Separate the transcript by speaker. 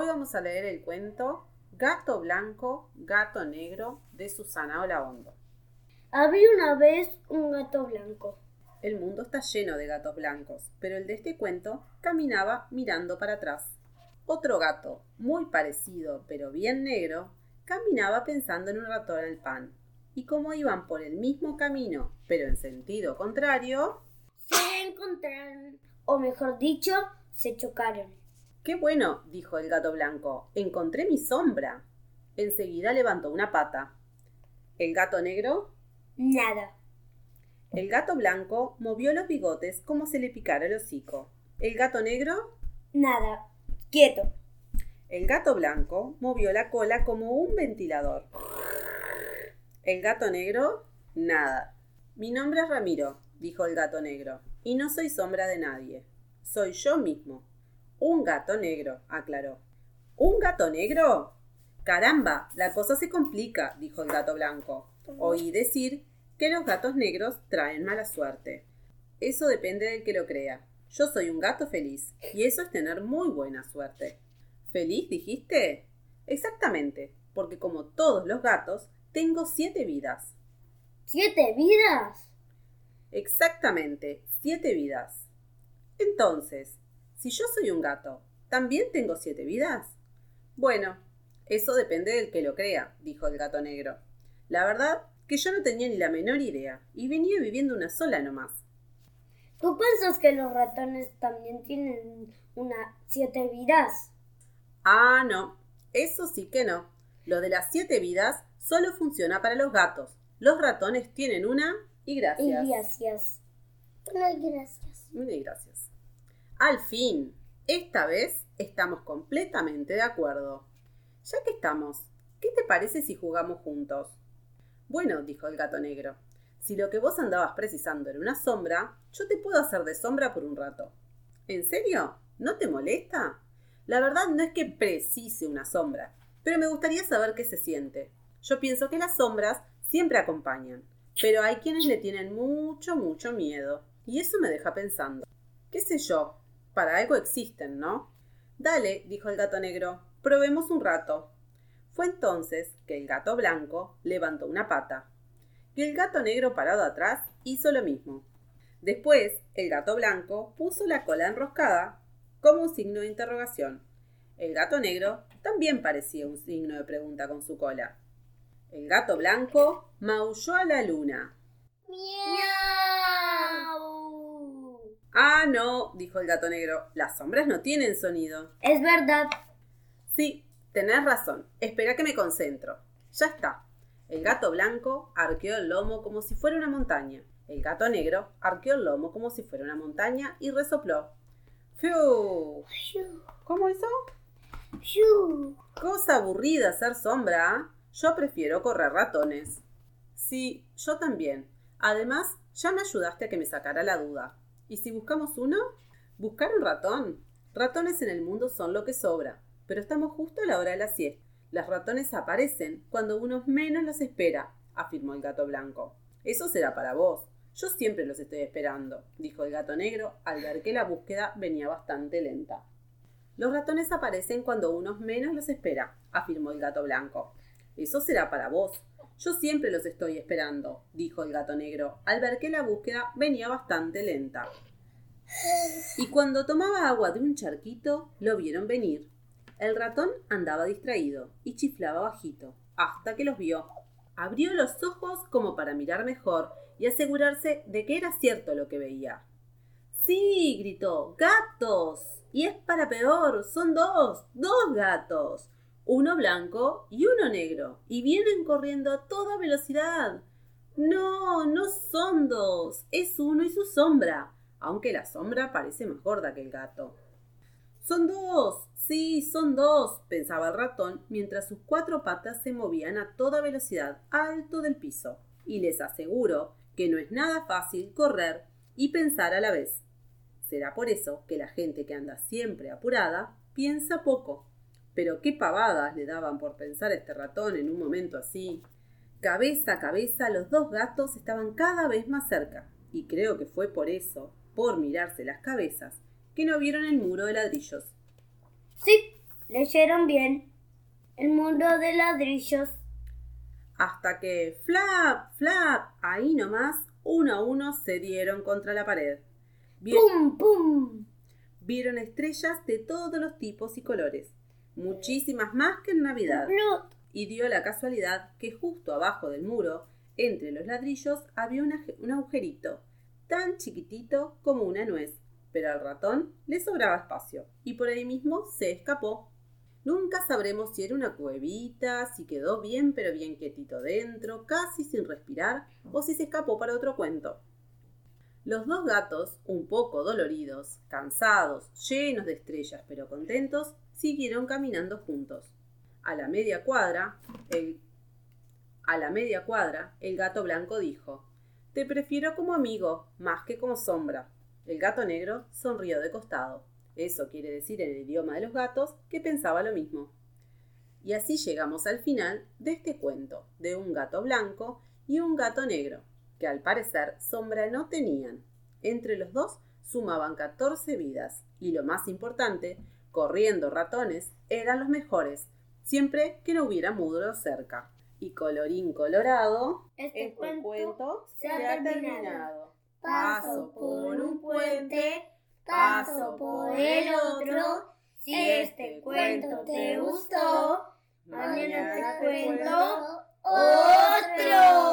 Speaker 1: Hoy vamos a leer el cuento Gato Blanco, Gato Negro de Susana Olaondo.
Speaker 2: Había una vez un gato blanco.
Speaker 1: El mundo está lleno de gatos blancos, pero el de este cuento caminaba mirando para atrás. Otro gato, muy parecido pero bien negro, caminaba pensando en un ratón al pan. Y como iban por el mismo camino, pero en sentido contrario,
Speaker 2: Se encontraron, o mejor dicho, se chocaron.
Speaker 1: ¡Qué bueno! dijo el gato blanco. Encontré mi sombra. Enseguida levantó una pata. El gato negro
Speaker 2: Nada.
Speaker 1: El gato blanco movió los bigotes como si le picara el hocico. El gato negro,
Speaker 2: Nada. Quieto.
Speaker 1: el gato blanco movió la cola como un ventilador. El gato negro, nada. Mi nombre es Ramiro, dijo el gato negro, y no soy sombra de nadie. Soy yo mismo. Un gato negro, aclaró. ¿Un gato negro? Caramba, la cosa se complica, dijo el gato blanco. Oí decir que los gatos negros traen mala suerte. Eso depende del que lo crea. Yo soy un gato feliz, y eso es tener muy buena suerte. ¿Feliz, dijiste? Exactamente, porque como todos los gatos, tengo siete vidas.
Speaker 2: ¿Siete vidas?
Speaker 1: Exactamente, siete vidas. Entonces, si yo soy un gato, ¿también tengo siete vidas? Bueno, eso depende del que lo crea, dijo el gato negro. La verdad que yo no tenía ni la menor idea, y venía viviendo una sola nomás.
Speaker 2: ¿Tú piensas que los ratones también tienen una siete vidas?
Speaker 1: Ah, no, eso sí que no. Lo de las siete vidas solo funciona para los gatos. Los ratones tienen una y
Speaker 2: Y
Speaker 1: gracias.
Speaker 2: gracias. Ay, gracias.
Speaker 1: Muy gracias. Al fin, esta vez estamos completamente de acuerdo. Ya que estamos, ¿qué te parece si jugamos juntos? Bueno, dijo el gato negro, si lo que vos andabas precisando era una sombra, yo te puedo hacer de sombra por un rato. ¿En serio? ¿No te molesta? La verdad no es que precise una sombra, pero me gustaría saber qué se siente. Yo pienso que las sombras siempre acompañan, pero hay quienes le tienen mucho, mucho miedo, y eso me deja pensando. ¿Qué sé yo? Para algo existen, ¿no? Dale, dijo el gato negro, probemos un rato. Fue entonces que el gato blanco levantó una pata, y el gato negro parado atrás hizo lo mismo. Después, el gato blanco puso la cola enroscada como un signo de interrogación. El gato negro también parecía un signo de pregunta con su cola. El gato blanco maulló a la luna.
Speaker 2: ¡Miau!
Speaker 1: No, dijo el gato negro, las sombras no tienen sonido.
Speaker 2: Es verdad.
Speaker 1: Sí, tenés razón. Espera que me concentro. Ya está. El gato blanco arqueó el lomo como si fuera una montaña. El gato negro arqueó el lomo como si fuera una montaña y resopló. ¡Fiu! ¿Cómo hizo?
Speaker 2: shu.
Speaker 1: Cosa aburrida ser sombra. ¿ah? Yo prefiero correr ratones. Sí, yo también. Además, ya me ayudaste a que me sacara la duda. ¿Y si buscamos uno? ¿Buscar un ratón? Ratones en el mundo son lo que sobra, pero estamos justo a la hora de la siesta. Los ratones aparecen cuando uno menos los espera, afirmó el gato blanco. Eso será para vos. Yo siempre los estoy esperando, dijo el gato negro al ver que la búsqueda venía bastante lenta. Los ratones aparecen cuando uno menos los espera, afirmó el gato blanco. Eso será para vos. Yo siempre los estoy esperando, dijo el gato negro, al ver que la búsqueda venía bastante lenta. Y cuando tomaba agua de un charquito, lo vieron venir. El ratón andaba distraído y chiflaba bajito, hasta que los vio. Abrió los ojos como para mirar mejor y asegurarse de que era cierto lo que veía. Sí, gritó, gatos. Y es para peor, son dos, dos gatos. Uno blanco y uno negro, y vienen corriendo a toda velocidad. No, no son dos, es uno y su sombra, aunque la sombra parece más gorda que el gato. Son dos, sí, son dos, pensaba el ratón mientras sus cuatro patas se movían a toda velocidad alto del piso. Y les aseguro que no es nada fácil correr y pensar a la vez. Será por eso que la gente que anda siempre apurada piensa poco. Pero qué pavadas le daban por pensar a este ratón en un momento así. Cabeza a cabeza los dos gatos estaban cada vez más cerca, y creo que fue por eso, por mirarse las cabezas, que no vieron el muro de ladrillos.
Speaker 2: Sí, leyeron bien El mundo de ladrillos.
Speaker 1: Hasta que, flap, flap, ahí nomás, uno a uno se dieron contra la pared.
Speaker 2: ¡Pum, pum!
Speaker 1: Vieron estrellas de todos los tipos y colores, muchísimas más que en Navidad. Y dio la casualidad que justo abajo del muro, entre los ladrillos, había un agujerito, tan chiquitito como una nuez. Pero al ratón le sobraba espacio, y por ahí mismo se escapó. Nunca sabremos si era una cuevita, si quedó bien pero bien quietito dentro, casi sin respirar, o si se escapó para otro cuento. Los dos gatos, un poco doloridos, cansados, llenos de estrellas pero contentos, siguieron caminando juntos. A la media cuadra, el a la media cuadra, el gato blanco dijo: Te prefiero como amigo, más que como sombra. El gato negro sonrió de costado. Eso quiere decir en el idioma de los gatos que pensaba lo mismo. Y así llegamos al final de este cuento de un gato blanco y un gato negro, que al parecer sombra no tenían. Entre los dos sumaban 14 vidas y lo más importante, corriendo ratones, eran los mejores, siempre que no hubiera mudro cerca. Y colorín colorado,
Speaker 2: Este
Speaker 1: este
Speaker 2: cuento
Speaker 1: cuento
Speaker 2: se ha terminado.
Speaker 1: Paso por un puente,
Speaker 2: paso por el otro. Si este cuento te gustó, mañana te cuento otro.